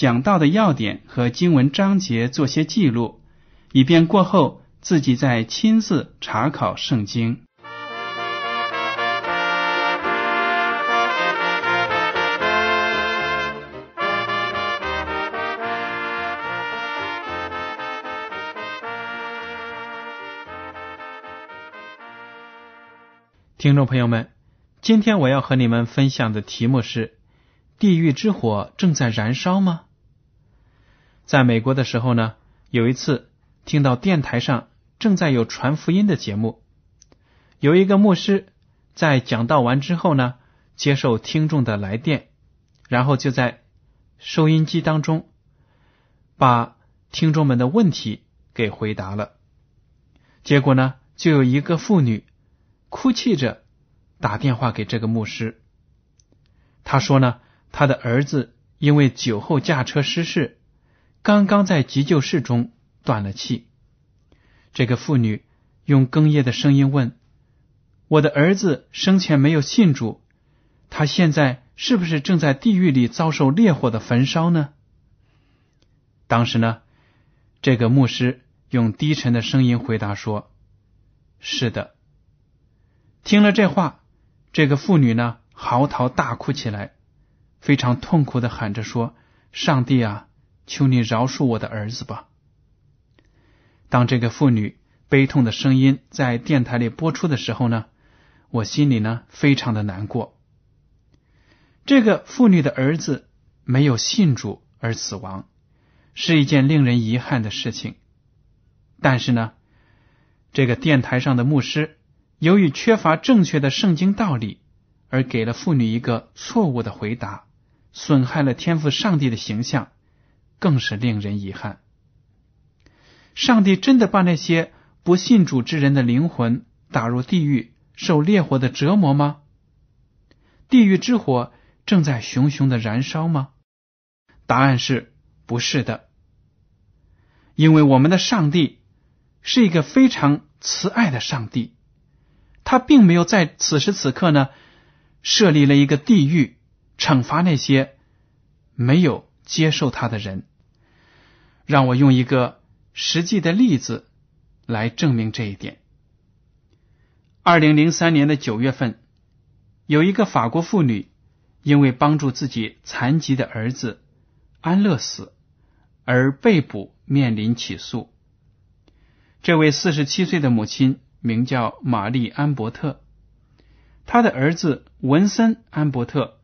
讲到的要点和经文章节做些记录，以便过后自己再亲自查考圣经。听众朋友们，今天我要和你们分享的题目是：地狱之火正在燃烧吗？在美国的时候呢，有一次听到电台上正在有传福音的节目，有一个牧师在讲道完之后呢，接受听众的来电，然后就在收音机当中把听众们的问题给回答了。结果呢，就有一个妇女。哭泣着打电话给这个牧师，他说呢，他的儿子因为酒后驾车失事，刚刚在急救室中断了气。这个妇女用哽咽的声音问：“我的儿子生前没有信主，他现在是不是正在地狱里遭受烈火的焚烧呢？”当时呢，这个牧师用低沉的声音回答说：“是的。”听了这话，这个妇女呢嚎啕大哭起来，非常痛苦的喊着说：“上帝啊，求你饶恕我的儿子吧！”当这个妇女悲痛的声音在电台里播出的时候呢，我心里呢非常的难过。这个妇女的儿子没有信主而死亡，是一件令人遗憾的事情。但是呢，这个电台上的牧师。由于缺乏正确的圣经道理，而给了妇女一个错误的回答，损害了天赋上帝的形象，更是令人遗憾。上帝真的把那些不信主之人的灵魂打入地狱，受烈火的折磨吗？地狱之火正在熊熊的燃烧吗？答案是不是的，因为我们的上帝是一个非常慈爱的上帝。他并没有在此时此刻呢，设立了一个地狱，惩罚那些没有接受他的人。让我用一个实际的例子来证明这一点。二零零三年的九月份，有一个法国妇女因为帮助自己残疾的儿子安乐死而被捕，面临起诉。这位四十七岁的母亲。名叫玛丽安伯特，她的儿子文森安伯特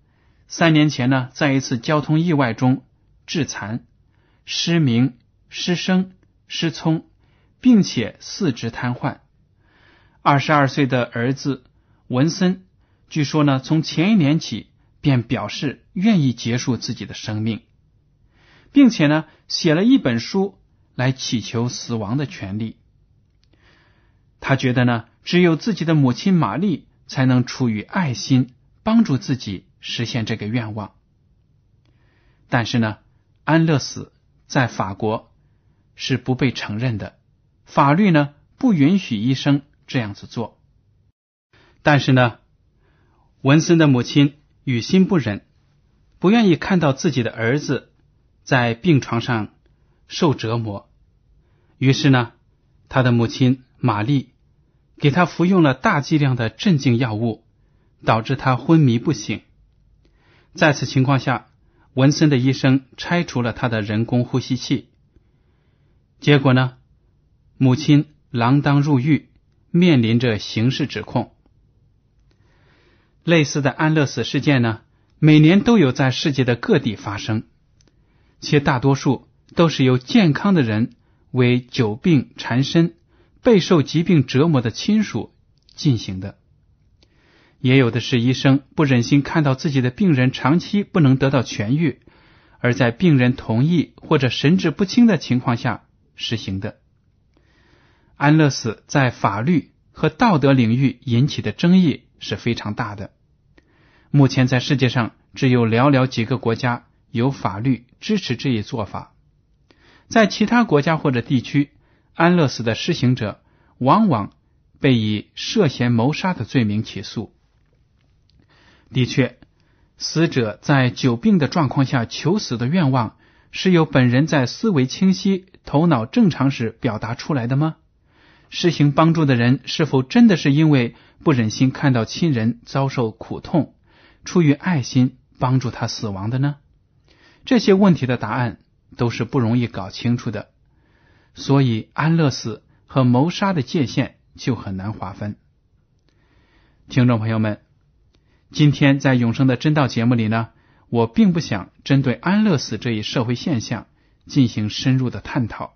三年前呢，在一次交通意外中致残、失明、失声、失聪，并且四肢瘫痪。二十二岁的儿子文森，据说呢，从前一年起便表示愿意结束自己的生命，并且呢，写了一本书来祈求死亡的权利。他觉得呢，只有自己的母亲玛丽才能出于爱心帮助自己实现这个愿望。但是呢，安乐死在法国是不被承认的，法律呢不允许医生这样子做。但是呢，文森的母亲于心不忍，不愿意看到自己的儿子在病床上受折磨，于是呢，他的母亲。玛丽给他服用了大剂量的镇静药物，导致他昏迷不醒。在此情况下，文森的医生拆除了他的人工呼吸器。结果呢，母亲锒铛入狱，面临着刑事指控。类似的安乐死事件呢，每年都有在世界的各地发生，且大多数都是由健康的人为久病缠身、备受疾病折磨的亲属进行的。也有的是医生不忍心看到自己的病人长期不能得到痊愈，而在病人同意或者神志不清的情况下实行的。安乐死在法律和道德领域引起的争议是非常大的。目前在世界上只有寥寥几个国家有法律支持这一做法，在其他国家或者地区，安乐死的施行者往往被以涉嫌谋杀的罪名起诉。的确，死者在久病的状况下求死的愿望，是由本人在思维清晰、头脑正常时表达出来的吗？施行帮助的人是否真的是因为不忍心看到亲人遭受苦痛？出于爱心帮助他死亡的呢？这些问题的答案都是不容易搞清楚的，所以安乐死和谋杀的界限就很难划分。听众朋友们，今天在永生的真道节目里呢，我并不想针对安乐死这一社会现象进行深入的探讨。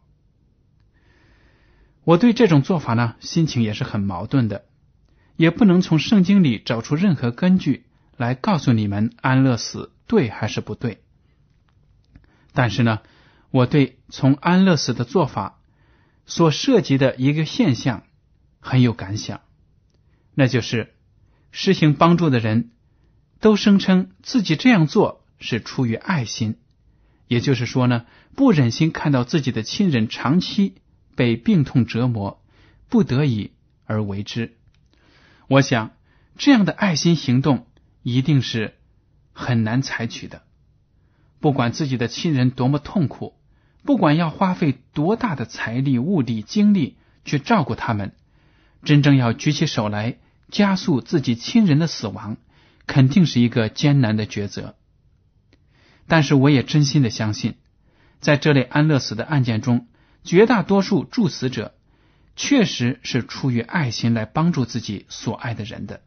我对这种做法呢，心情也是很矛盾的，也不能从圣经里找出任何根据。来告诉你们安乐死对还是不对？但是呢，我对从安乐死的做法所涉及的一个现象很有感想，那就是施行帮助的人都声称自己这样做是出于爱心，也就是说呢，不忍心看到自己的亲人长期被病痛折磨，不得已而为之。我想这样的爱心行动。一定是很难采取的。不管自己的亲人多么痛苦，不管要花费多大的财力、物力、精力去照顾他们，真正要举起手来加速自己亲人的死亡，肯定是一个艰难的抉择。但是，我也真心的相信，在这类安乐死的案件中，绝大多数助死者确实是出于爱心来帮助自己所爱的人的。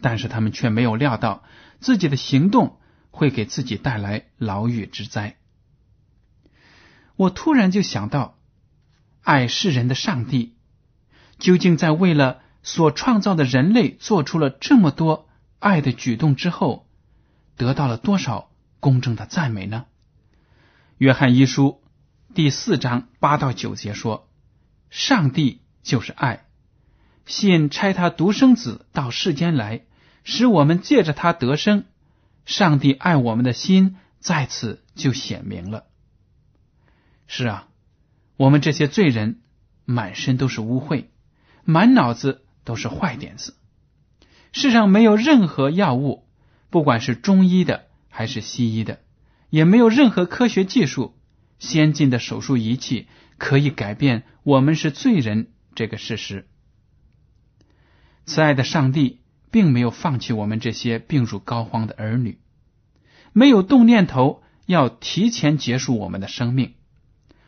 但是他们却没有料到自己的行动会给自己带来牢狱之灾。我突然就想到，爱世人的上帝究竟在为了所创造的人类做出了这么多爱的举动之后，得到了多少公正的赞美呢？约翰一书第四章八到九节说：“上帝就是爱，信差他独生子到世间来。”使我们借着他得生，上帝爱我们的心在此就显明了。是啊，我们这些罪人满身都是污秽，满脑子都是坏点子。世上没有任何药物，不管是中医的还是西医的，也没有任何科学技术、先进的手术仪器可以改变我们是罪人这个事实。慈爱的上帝。并没有放弃我们这些病入膏肓的儿女，没有动念头要提前结束我们的生命，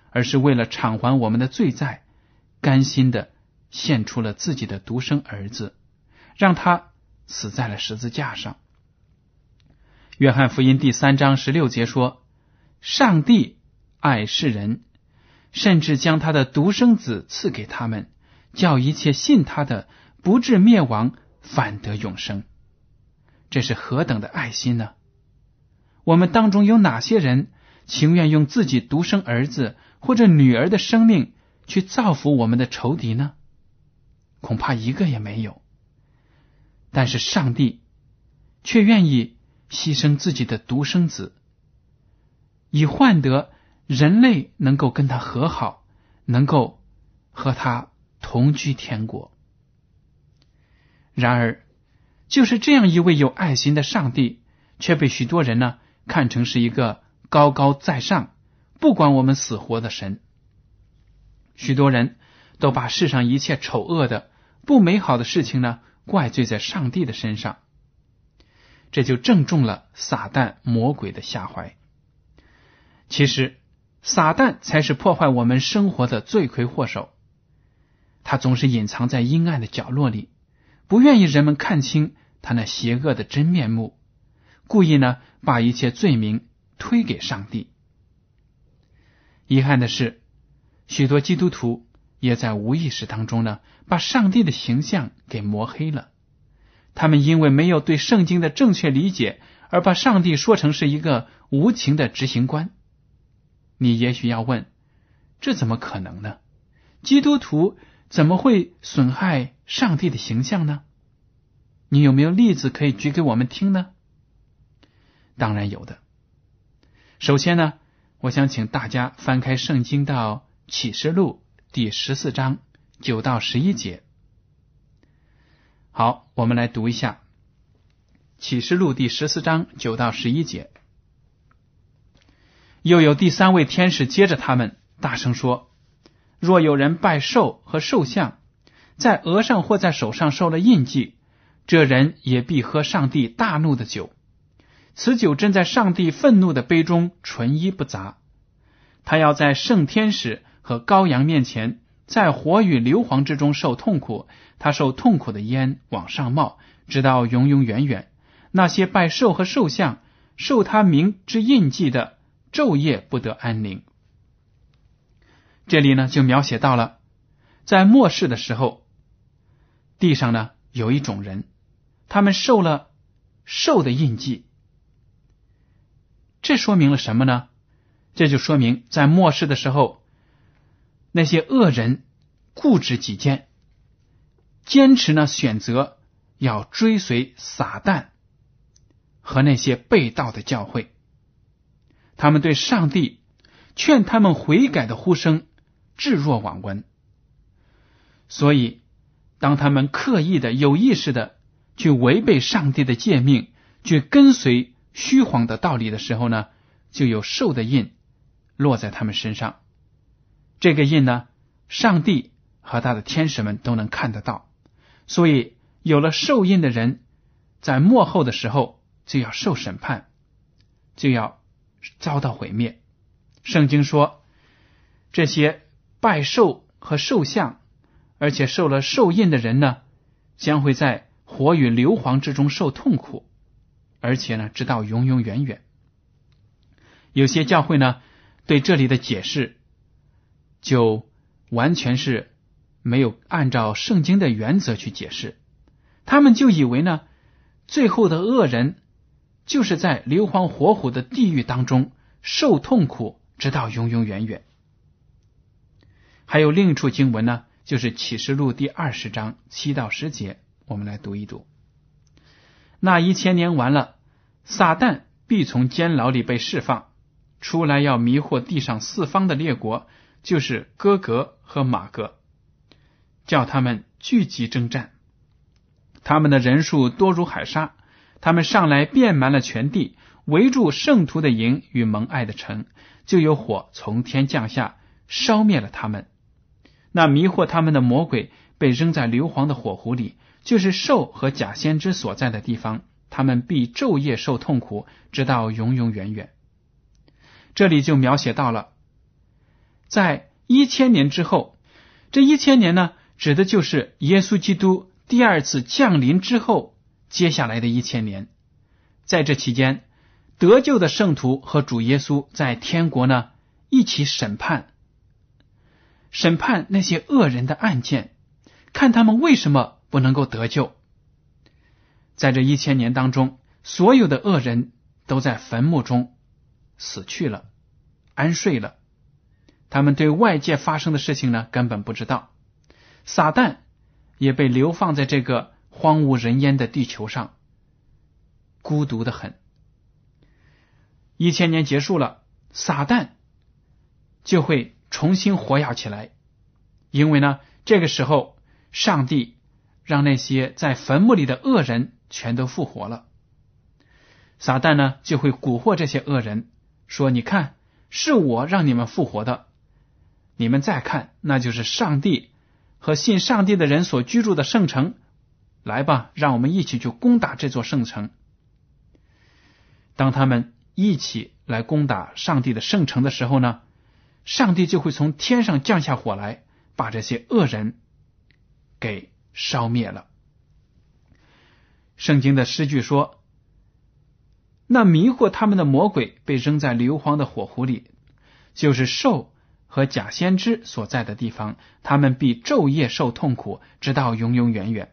而是为了偿还我们的罪债，甘心的献出了自己的独生儿子，让他死在了十字架上。约翰福音第三章十六节说：“上帝爱世人，甚至将他的独生子赐给他们，叫一切信他的不至灭亡。”反得永生，这是何等的爱心呢？我们当中有哪些人情愿用自己独生儿子或者女儿的生命去造福我们的仇敌呢？恐怕一个也没有。但是上帝却愿意牺牲自己的独生子，以换得人类能够跟他和好，能够和他同居天国。然而，就是这样一位有爱心的上帝，却被许多人呢看成是一个高高在上、不管我们死活的神。许多人都把世上一切丑恶的、不美好的事情呢怪罪在上帝的身上。这就正中了撒旦魔鬼的下怀。其实，撒旦才是破坏我们生活的罪魁祸首。他总是隐藏在阴暗的角落里，不愿意人们看清他那邪恶的真面目，故意呢把一切罪名推给上帝。遗憾的是，许多基督徒也在无意识当中呢，把上帝的形象给抹黑了。他们因为没有对圣经的正确理解，而把上帝说成是一个无情的执行官。你也许要问：这怎么可能呢？基督徒怎么会损害上帝的形象呢？你有没有例子可以举给我们听呢？当然有的。首先呢。我想请大家翻开圣经到启示录第十四章九到十一节。好，我们来读一下启示录第十四章九到十一节。又有第三位天使接着他们大声说：“若有人拜兽和兽像，在额上或在手上受了印记，这人也必喝上帝大怒的酒。”此酒正在上帝愤怒的杯中纯一不杂，他要在圣天使和羔羊面前，在火与硫磺之中受痛苦。他受痛苦的烟往上冒，直到永永远远。那些拜兽和兽像、受他名之印记的，昼夜不得安宁。这里呢，就描写到了在末世的时候，地上呢有一种人，他们受了兽的印记。这说明了什么呢？这就说明在末世的时候，那些恶人固执己见，坚持呢选择要追随撒旦和那些被盗的教会，他们对上帝劝他们悔改的呼声置若罔闻。所以，当他们刻意的、有意识的去违背上帝的诫命，去跟随。虚晃的道理的时候呢，就有兽的印落在他们身上。这个印呢，上帝和他的天使们都能看得到。所以，有了受印的人，在末后的时候就要受审判，就要遭到毁灭。圣经说，这些拜兽和兽像，而且受了受印的人呢，将会在火与硫磺之中受痛苦。而且呢，直到永永远远。有些教会呢，对这里的解释就完全是没有按照圣经的原则去解释，他们就以为呢，最后的恶人就是在硫磺火虎的地狱当中受痛苦，直到永永远远。还有另一处经文呢，就是启示录第二十章七到十节，我们来读一读。那一千年完了，撒旦必从监牢里被释放出来，要迷惑地上四方的列国，就是哥格和马格，叫他们聚集征战。他们的人数多如海沙，他们上来遍满了全地，围住圣徒的营与蒙爱的城，就有火从天降下，烧灭了他们。那迷惑他们的魔鬼被扔在硫磺的火湖里。就是兽和假先知所在的地方，他们必昼夜受痛苦，直到永永远远。这里就描写到了，在一千年之后，这一千年呢，指的就是耶稣基督第二次降临之后接下来的一千年。在这期间，得救的圣徒和主耶稣在天国呢一起审判，审判那些恶人的案件，看他们为什么。不能够得救，在这一千年当中，所有的恶人都在坟墓中死去了，安睡了。他们对外界发生的事情呢，根本不知道。撒旦也被流放在这个荒无人烟的地球上，孤独的很。一千年结束了，撒旦就会重新活跃起来，因为呢，这个时候上帝。让那些在坟墓里的恶人全都复活了，撒旦呢就会蛊惑这些恶人，说：“你看，是我让你们复活的。你们再看，那就是上帝和信上帝的人所居住的圣城。来吧，让我们一起去攻打这座圣城。”当他们一起来攻打上帝的圣城的时候呢，上帝就会从天上降下火来，把这些恶人给烧灭了。圣经的诗句说：“那迷惑他们的魔鬼被扔在硫磺的火湖里，就是兽和假先知所在的地方，他们必昼夜受痛苦，直到永永远远。”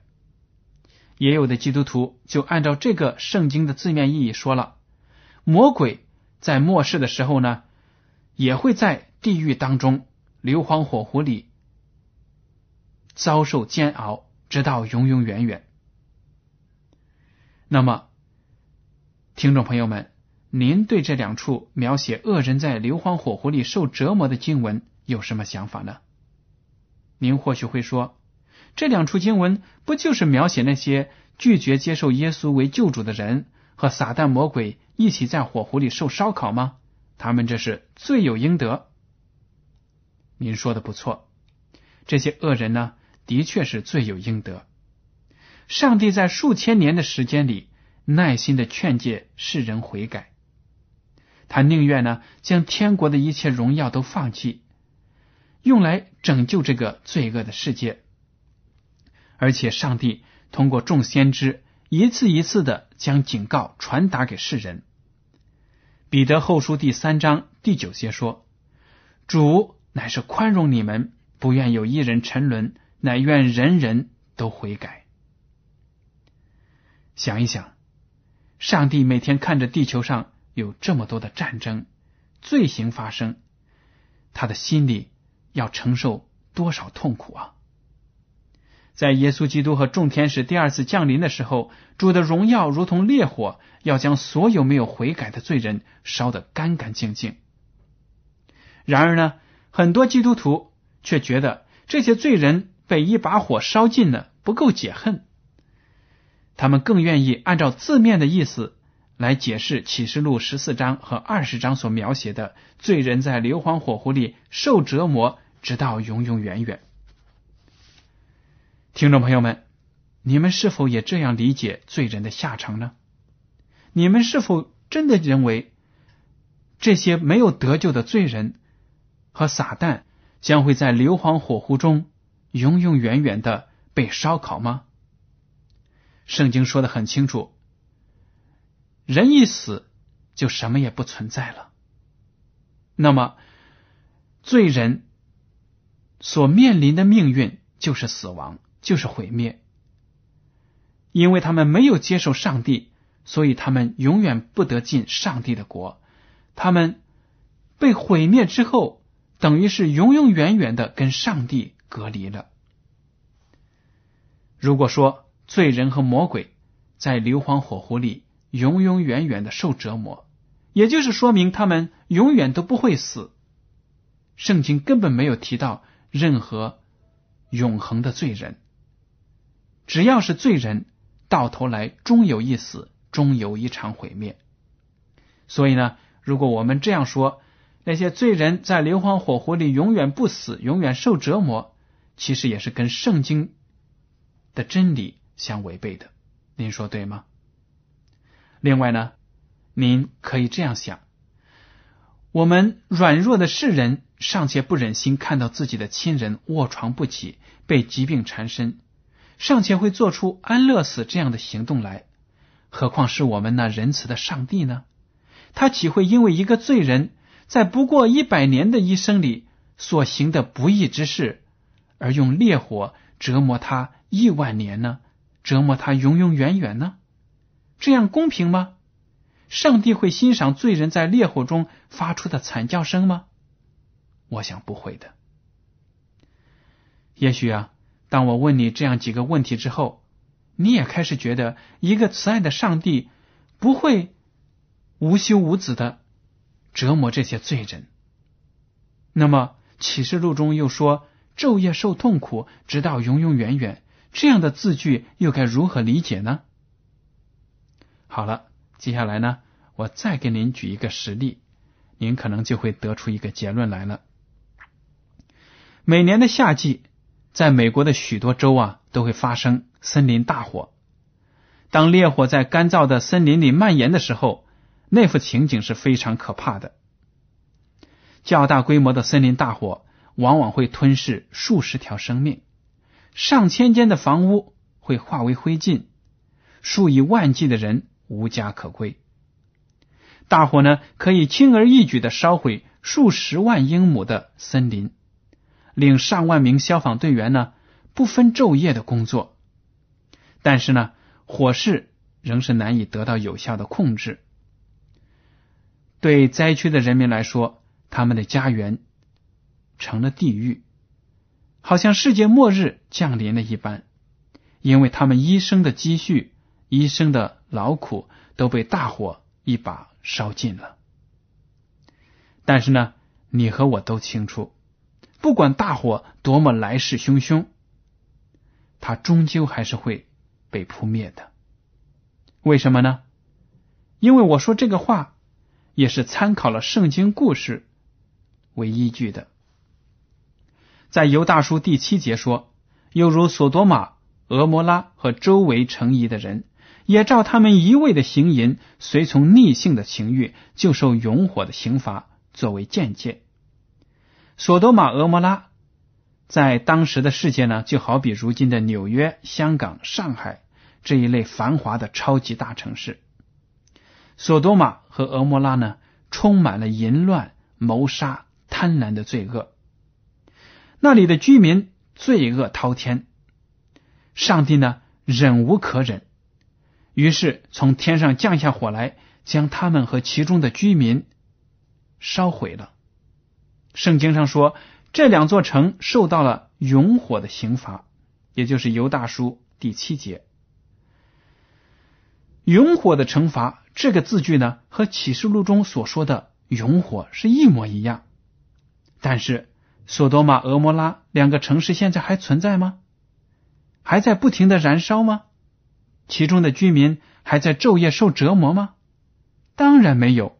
也有的基督徒就按照这个圣经的字面意义说了。魔鬼在末世的时候呢，也会在地狱当中硫磺火湖里遭受煎熬，直到永永远远。那么，听众朋友们，您对这两处描写恶人在硫磺火湖里受折磨的经文有什么想法呢？您或许会说，这两处经文不就是描写那些拒绝接受耶稣为救主的人和撒旦魔鬼？一起在火湖里受烧烤吗？他们这是罪有应得。您说的不错，这些恶人呢，的确是罪有应得。上帝在数千年的时间里，耐心的劝诫世人悔改，他宁愿呢将天国的一切荣耀都放弃，用来拯救这个罪恶的世界。而且，上帝通过众先知一次一次的将警告传达给世人。彼得后书第三章第九节说：“主乃是宽容你们，不愿有一人沉沦，乃愿人人都悔改。”想一想，上帝每天看着地球上有这么多的战争、罪行发生，他的心里要承受多少痛苦啊！在耶稣基督和众天使第二次降临的时候，主的荣耀如同烈火，要将所有没有悔改的罪人烧得干干净净。然而呢，很多基督徒却觉得这些罪人被一把火烧尽了不够解恨，他们更愿意按照字面的意思来解释启示录十四章和二十章所描写的罪人在硫磺火湖里受折磨，直到永永远远。听众朋友们，你们是否也这样理解罪人的下场呢？你们是否真的认为这些没有得救的罪人和撒旦将会在硫磺火湖中永永远远的被烧烤吗？圣经说的很清楚，人一死就什么也不存在了。那么，罪人所面临的命运就是死亡。就是毁灭，因为他们没有接受上帝，所以他们永远不得进上帝的国。他们被毁灭之后，等于是永永远远的跟上帝隔离了。如果说罪人和魔鬼在硫磺火湖里永永远远的受折磨，也就是说明他们永远都不会死。圣经根本没有提到任何永恒的罪人。只要是罪人，到头来终有一死，终有一场毁灭。所以呢，如果我们这样说，那些罪人在硫磺火湖里永远不死，永远受折磨，其实也是跟圣经的真理相违背的。您说对吗？另外呢，您可以这样想：我们软弱的世人尚且不忍心看到自己的亲人卧床不起，被疾病缠身。尚且会做出安乐死这样的行动来，何况是我们那仁慈的上帝呢？他岂会因为一个罪人在不过一百年的一生里所行的不义之事，而用烈火折磨他亿万年呢？折磨他永永远远呢？这样公平吗？上帝会欣赏罪人在烈火中发出的惨叫声吗？我想不会的。也许啊。当我问你这样几个问题之后，你也开始觉得一个慈爱的上帝不会无休无止的折磨这些罪人。那么启示录中又说昼夜受痛苦，直到永永远远，这样的字句又该如何理解呢？好了，接下来呢，我再给您举一个实例，您可能就会得出一个结论来了。每年的夏季。在美国的许多州啊，都会发生森林大火。当烈火在干燥的森林里蔓延的时候，那幅情景是非常可怕的。较大规模的森林大火往往会吞噬数十条生命，上千间的房屋会化为灰烬，数以万计的人无家可归。大火呢，可以轻而易举的烧毁数十万英亩的森林，令上万名消防队员呢不分昼夜的工作。但是呢，火势仍是难以得到有效的控制。对灾区的人民来说，他们的家园成了地狱，好像世界末日降临了一般，因为他们一生的积蓄、一生的劳苦都被大火一把。烧尽了，但是呢，你和我都清楚，不管大火多么来势汹汹，它终究还是会被扑灭的。为什么呢？因为我说这个话也是参考了圣经故事为依据的。在犹大书第七节说：“又如索多玛、俄摩拉和周围城邑的人。”也照他们一味的行淫，随从逆性的情欲，就受永火的刑罚作为间接。索多玛、俄摩拉在当时的世界呢，就好比如今的纽约、香港、上海这一类繁华的超级大城市。索多玛和俄摩拉呢，充满了淫乱、谋杀、贪婪的罪恶。那里的居民罪恶滔天，上帝呢，忍无可忍。于是从天上降下火来，将他们和其中的居民烧毁了。圣经上说，这两座城受到了永火的刑罚，也就是犹大书第七节。永火的惩罚这个字句呢，和启示录中所说的永火是一模一样。但是，索多玛、俄摩拉两个城市现在还存在吗？还在不停的燃烧吗？其中的居民还在昼夜受折磨吗？当然没有。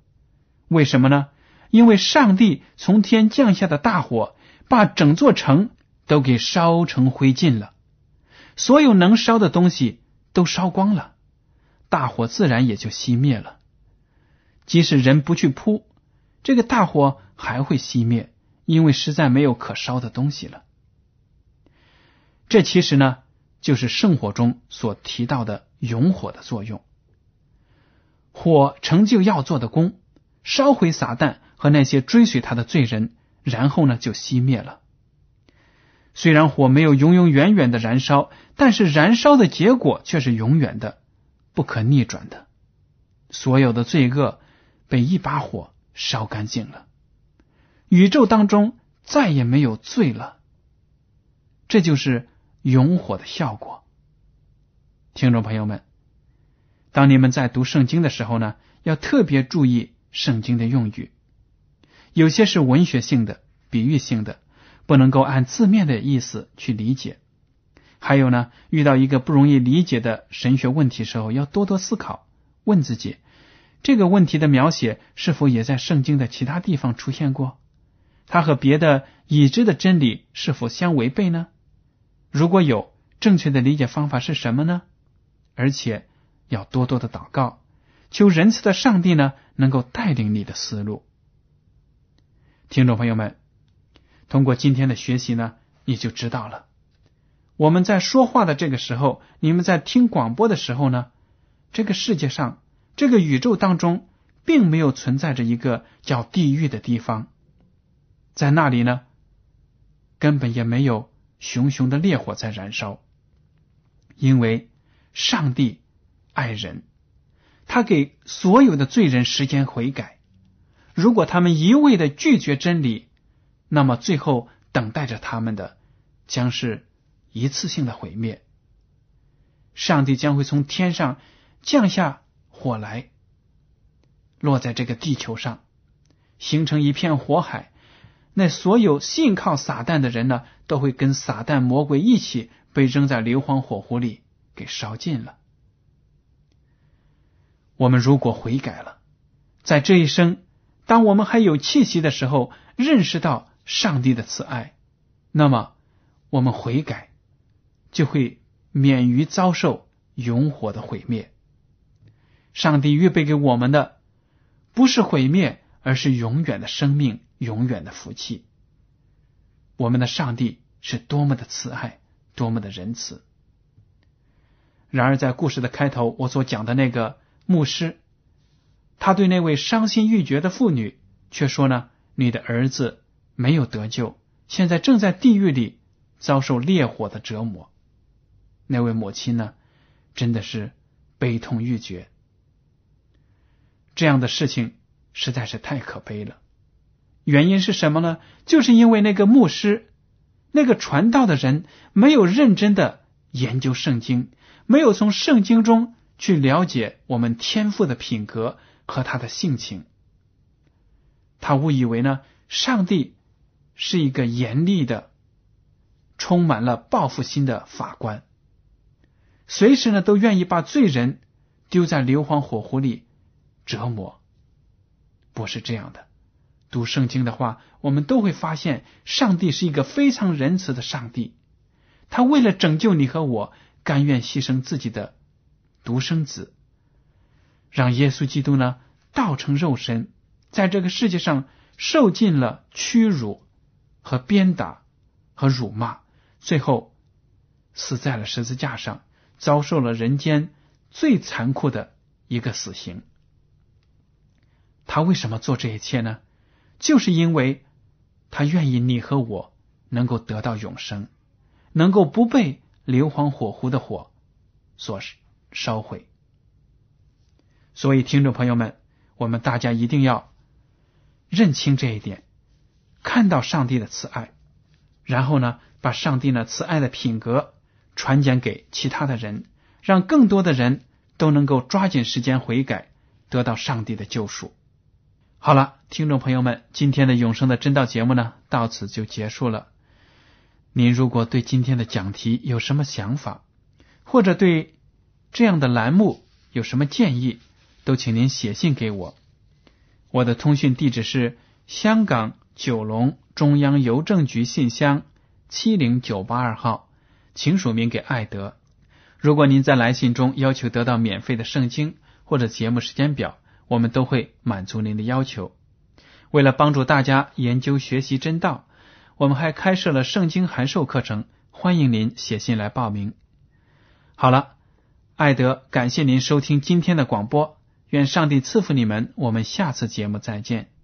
为什么呢？因为上帝从天降下的大火，把整座城都给烧成灰烬了，所有能烧的东西都烧光了，大火自然也就熄灭了。即使人不去扑，这个大火还会熄灭，因为实在没有可烧的东西了。这其实呢？就是圣火中所提到的永火的作用，火成就要做的功，烧毁撒旦和那些追随他的罪人，然后呢就熄灭了。虽然火没有永永远远的燃烧，但是燃烧的结果却是永远的、不可逆转的。所有的罪恶被一把火烧干净了，宇宙当中再也没有罪了。这就是。永火的效果，听众朋友们，当你们在读圣经的时候呢，要特别注意圣经的用语，有些是文学性的、比喻性的，不能够按字面的意思去理解。还有呢，遇到一个不容易理解的神学问题时候，要多多思考，问自己这个问题的描写是否也在圣经的其他地方出现过？它和别的已知的真理是否相违背呢？如果有正确的理解方法是什么呢？而且要多多的祷告，求仁慈的上帝呢能够带领你的思路。听众朋友们，通过今天的学习呢，你就知道了。我们在说话的这个时候，你们在听广播的时候呢，这个世界上，这个宇宙当中，并没有存在着一个叫地狱的地方，在那里呢，根本也没有。熊熊的烈火在燃烧，因为上帝爱人，他给所有的罪人时间悔改。如果他们一味的拒绝真理，那么最后等待着他们的将是一次性的毁灭。上帝将会从天上降下火来，落在这个地球上，形成一片火海。那所有信靠撒旦的人呢，都会跟撒旦魔鬼一起被扔在硫磺火湖里给烧尽了。我们如果悔改了，在这一生，当我们还有气息的时候，认识到上帝的慈爱，那么我们悔改就会免于遭受永火的毁灭。上帝预备给我们的不是毁灭，而是永远的生命，永远的福气。我们的上帝是多么的慈爱，多么的仁慈。然而，在故事的开头，我所讲的那个牧师，他对那位伤心欲绝的妇女却说呢：“你的儿子没有得救，现在正在地狱里遭受烈火的折磨。”那位母亲呢，真的是悲痛欲绝。这样的事情实在是太可悲了。原因是什么呢？就是因为那个牧师、那个传道的人没有认真的研究圣经。没有从圣经中去了解我们天赋的品格和他的性情，他误以为呢，上帝是一个严厉的、充满了报复心的法官，随时呢都愿意把罪人丢在硫磺火湖里折磨。不是这样的，读圣经的话，我们都会发现，上帝是一个非常仁慈的上帝，他为了拯救你和我。甘愿牺牲自己的独生子，让耶稣基督呢道成肉身，在这个世界上受尽了屈辱和鞭打和辱骂，最后死在了十字架上，遭受了人间最残酷的一个死刑。他为什么做这一切呢？就是因为他愿意你和我能够得到永生，能够不被。硫磺火湖的火所烧毁，所以听众朋友们，我们大家一定要认清这一点，看到上帝的慈爱，然后呢，把上帝呢慈爱的品格传讲给其他的人，让更多的人都能够抓紧时间悔改，得到上帝的救赎。好了，听众朋友们，今天的永生的真道节目呢，到此就结束了。您如果对今天的讲题有什么想法，或者对这样的栏目有什么建议，都请您写信给我。我的通讯地址是香港九龙中央邮政局信箱七零九八二号，请署名给艾德。如果您在来信中要求得到免费的圣经或者节目时间表，我们都会满足您的要求。为了帮助大家研究学习真道。我们还开设了圣经函授课程，欢迎您写信来报名。好了，艾德，感谢您收听今天的广播，愿上帝赐福你们，我们下次节目再见。